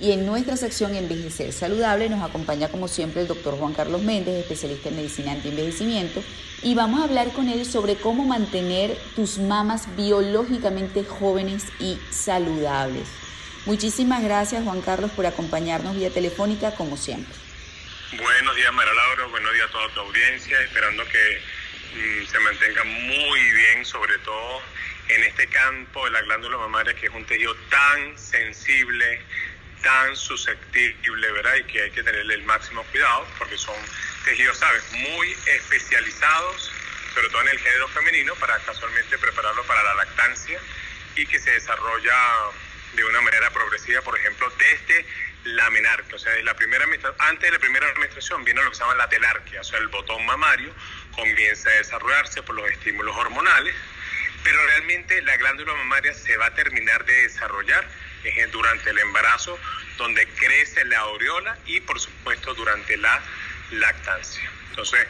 Y en nuestra sección Envejecer Saludable nos acompaña como siempre el doctor Juan Carlos Méndez, especialista en medicina anti-envejecimiento, y vamos a hablar con él sobre cómo mantener tus mamas biológicamente jóvenes y saludables. Muchísimas gracias Juan Carlos por acompañarnos vía telefónica como siempre. Buenos días María Laura, buenos días a toda tu audiencia, esperando que mm, se mantenga muy bien, sobre todo en este campo de la glándula mamaria, que es un tejido tan sensible, tan susceptible, ¿verdad? Y que hay que tenerle el máximo cuidado porque son tejidos, ¿sabes? Muy especializados, sobre todo en el género femenino, para casualmente prepararlo para la lactancia y que se desarrolla de una manera progresiva, por ejemplo, desde la menarquia, o sea, la primera, antes de la primera menstruación viene lo que se llama la telarquia, o sea, el botón mamario comienza a desarrollarse por los estímulos hormonales, pero realmente la glándula mamaria se va a terminar de desarrollar durante el embarazo, donde crece la aureola y por supuesto durante la lactancia. Entonces,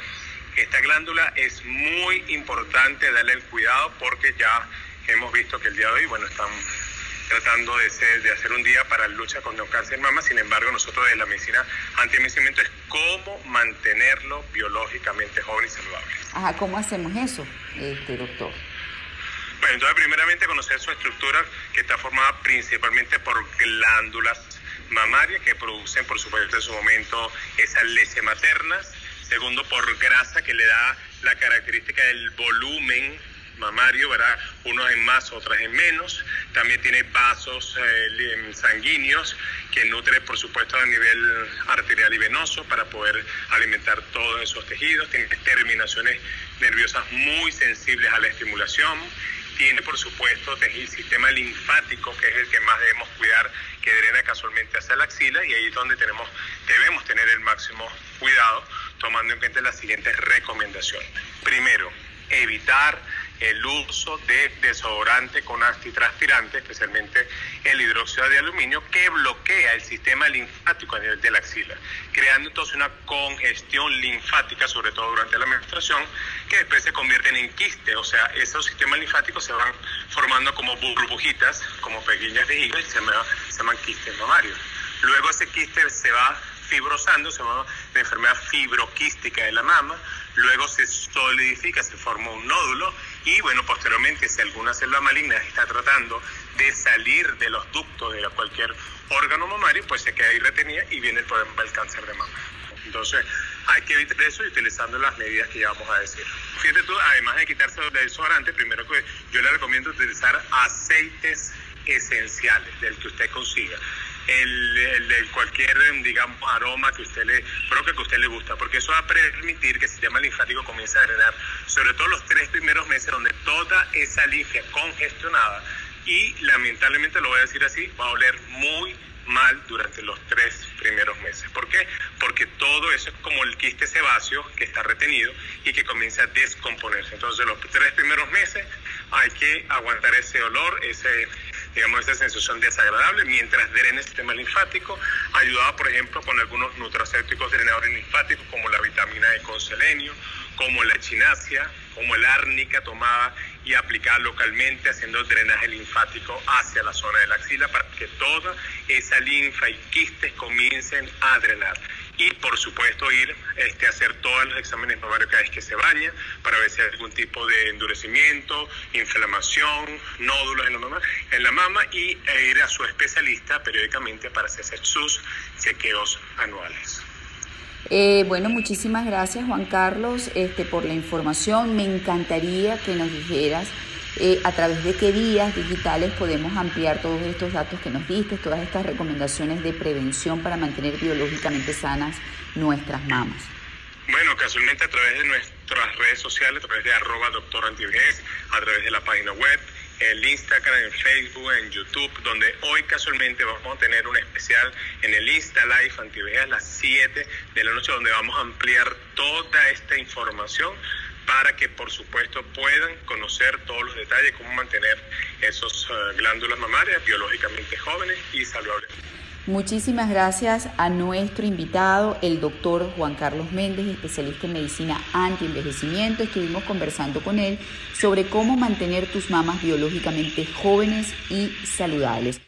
esta glándula es muy importante darle el cuidado porque ya hemos visto que el día de hoy, bueno, están tratando de, de hacer un día para lucha contra el cáncer mama, sin embargo nosotros de la medicina anti-envejecimiento es cómo mantenerlo biológicamente joven y saludable. Ajá, ¿cómo hacemos eso, este doctor? Entonces primeramente conocer su estructura que está formada principalmente por glándulas mamarias que producen por supuesto en su momento esas leche maternas. Segundo, por grasa que le da la característica del volumen mamario, ¿verdad? Unos en más, otras en menos. También tiene vasos eh, sanguíneos que nutre, por supuesto, a nivel arterial y venoso para poder alimentar todos esos tejidos. Tiene terminaciones nerviosas muy sensibles a la estimulación tiene por supuesto el sistema linfático, que es el que más debemos cuidar, que drena casualmente hacia la axila y ahí es donde tenemos, debemos tener el máximo cuidado, tomando en cuenta las siguientes recomendaciones. Primero, evitar el uso de desodorante con antitranspirante, especialmente el hidróxido de aluminio, que bloquea el sistema linfático a nivel de la axila, creando entonces una congestión linfática, sobre todo durante la menstruación, que después se convierten en quiste, o sea, esos sistemas linfáticos se van formando como burbujitas, como pequeñas vejigas, y se llaman quistes mamarios. Luego ese quiste se va fibrosando, se llama la enfermedad fibroquística de la mama, luego se solidifica, se forma un nódulo y bueno, posteriormente si alguna célula maligna está tratando de salir de los ductos de cualquier órgano mamario, pues se queda ahí retenida y viene el problema del cáncer de mama. Entonces, hay que evitar eso utilizando las medidas que ya vamos a decir. Fíjate tú, además de quitarse el desodorante, primero que yo le recomiendo utilizar aceites esenciales del que usted consiga el, cualquier, digamos, aroma que usted le, provoque que usted le gusta, porque eso va a permitir que el sistema linfático comience a drenar, sobre todo los tres primeros meses donde toda esa linfa congestionada y lamentablemente lo voy a decir así, va a oler muy mal durante los tres primeros meses. ¿Por qué? Porque todo eso es como el quiste sebáceo que está retenido y que comienza a descomponerse. Entonces los tres primeros meses hay que aguantar ese olor, ese digamos, esa sensación desagradable mientras drena el sistema linfático, ayudado, por ejemplo, con algunos nutracéuticos drenadores linfáticos como la vitamina E con selenio, como la echinacia, como el árnica tomada y aplicada localmente, haciendo drenaje linfático hacia la zona de la axila para que toda esa linfa y quistes comiencen a drenar y por supuesto ir este, a hacer todos los exámenes mamarios cada vez que se baña para ver si hay algún tipo de endurecimiento, inflamación, nódulos en la mama, en la mama y e ir a su especialista periódicamente para hacer sus chequeos anuales. Eh, bueno, muchísimas gracias Juan Carlos este, por la información. Me encantaría que nos dijeras eh, a través de qué vías digitales podemos ampliar todos estos datos que nos diste, todas estas recomendaciones de prevención para mantener biológicamente sanas nuestras mamas. Bueno, casualmente a través de nuestras redes sociales, a través de arroba doctor a través de la página web, el Instagram, en Facebook, en YouTube, donde hoy casualmente vamos a tener un especial en el Insta Live Antivejez a las 7 de la noche, donde vamos a ampliar toda esta información para que por supuesto puedan conocer todos los detalles, cómo mantener esos eh, glándulas mamarias biológicamente jóvenes y saludables. Muchísimas gracias a nuestro invitado, el doctor Juan Carlos Méndez, especialista en medicina anti-envejecimiento. Estuvimos conversando con él sobre cómo mantener tus mamas biológicamente jóvenes y saludables.